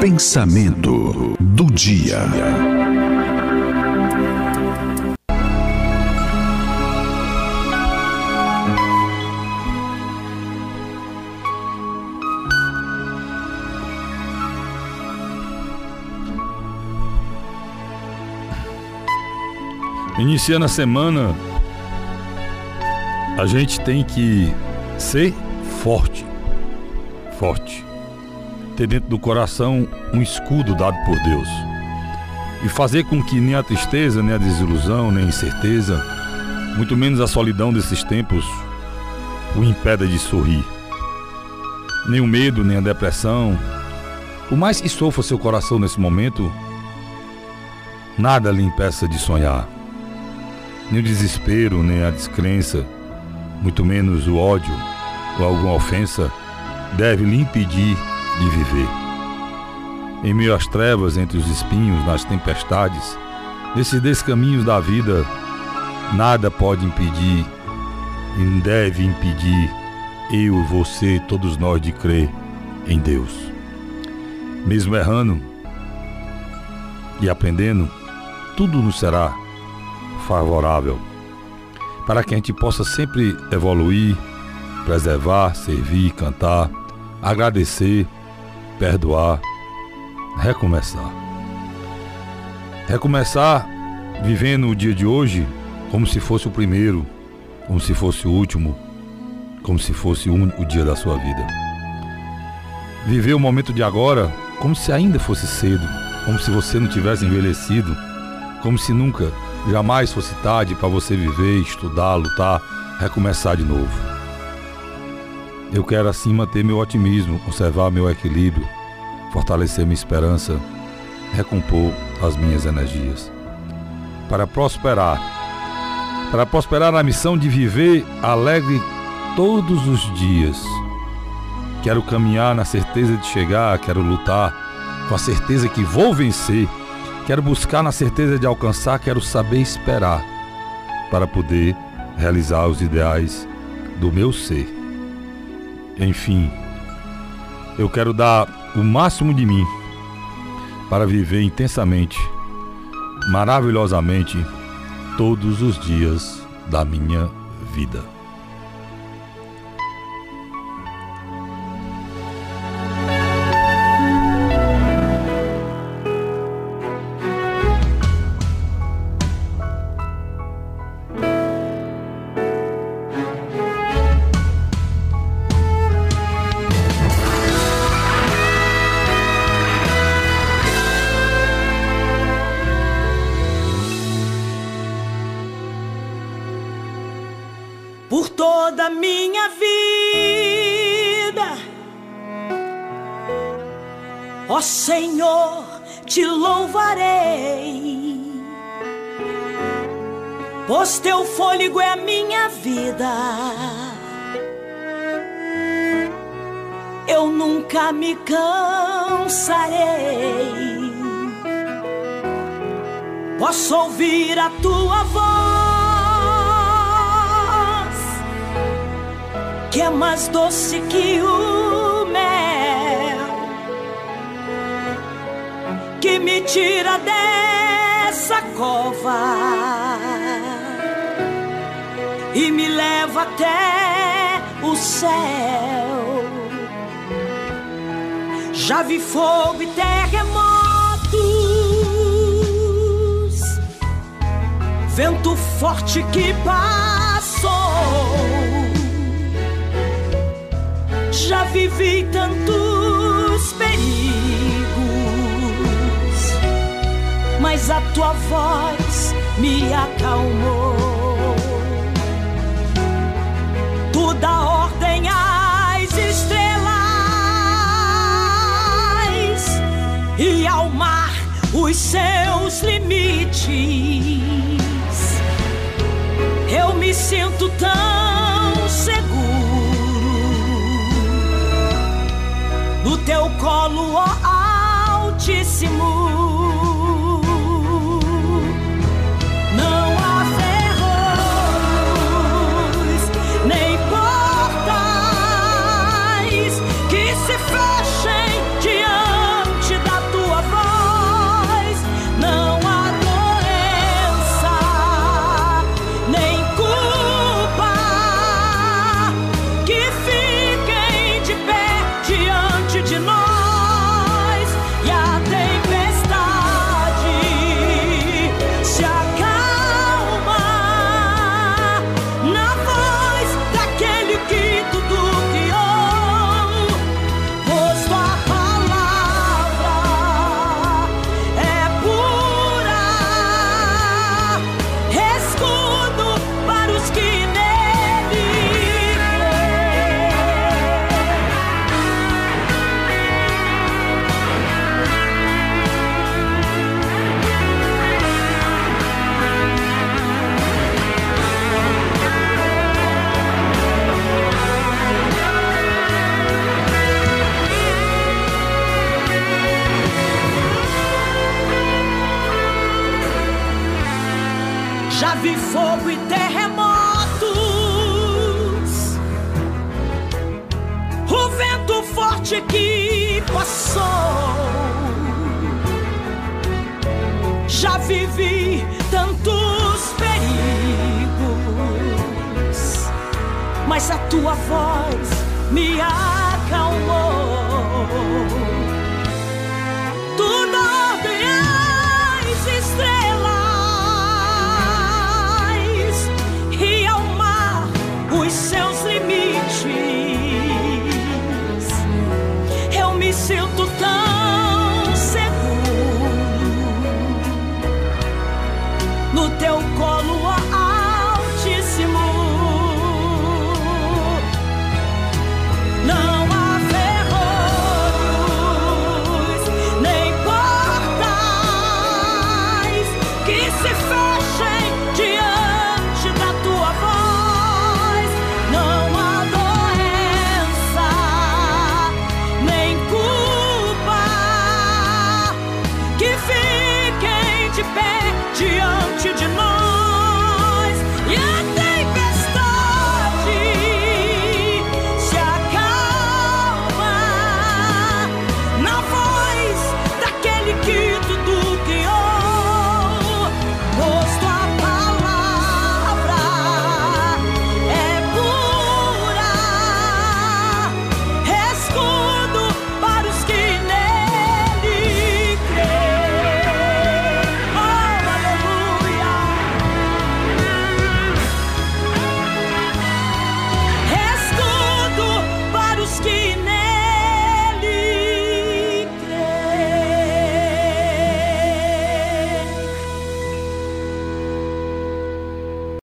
Pensamento do dia. Iniciando a semana, a gente tem que ser forte. Forte. Ter dentro do coração um escudo dado por Deus. E fazer com que nem a tristeza, nem a desilusão, nem a incerteza, muito menos a solidão desses tempos, o impeda de sorrir. Nem o medo, nem a depressão. Por mais que sofra seu coração nesse momento, nada lhe impeça de sonhar nem o desespero, nem a descrença, muito menos o ódio ou alguma ofensa, deve lhe impedir de viver. Em meio às trevas, entre os espinhos, nas tempestades, nesses descaminhos da vida, nada pode impedir e deve impedir eu, você, todos nós de crer em Deus. Mesmo errando e aprendendo, tudo nos será favorável para que a gente possa sempre evoluir, preservar, servir, cantar, agradecer, perdoar, recomeçar. Recomeçar vivendo o dia de hoje como se fosse o primeiro, como se fosse o último, como se fosse o dia da sua vida. Viver o momento de agora como se ainda fosse cedo, como se você não tivesse envelhecido, como se nunca Jamais fosse tarde para você viver, estudar, lutar, recomeçar de novo. Eu quero assim manter meu otimismo, conservar meu equilíbrio, fortalecer minha esperança, recompor as minhas energias. Para prosperar, para prosperar na missão de viver alegre todos os dias. Quero caminhar na certeza de chegar, quero lutar com a certeza que vou vencer Quero buscar na certeza de alcançar, quero saber esperar para poder realizar os ideais do meu ser. Enfim, eu quero dar o máximo de mim para viver intensamente, maravilhosamente, todos os dias da minha vida. Minha vida. Ó Senhor, te louvarei, pois teu fôlego é a minha vida. Eu nunca me cansarei. Posso ouvir a tua voz que é mais doce que o mel, que me tira dessa cova e me leva até o céu. Já vi fogo e terremotos, vento forte que passou já vivi tantos perigos, mas a tua voz me acalmou. Tu dá ordem às estrelas e ao mar os seus limites. Eu me sinto tão teu colo, ó Altíssimo. Já vi fogo e terremotos. O vento forte que passou. Já vivi tantos perigos, mas a tua voz me acalmou.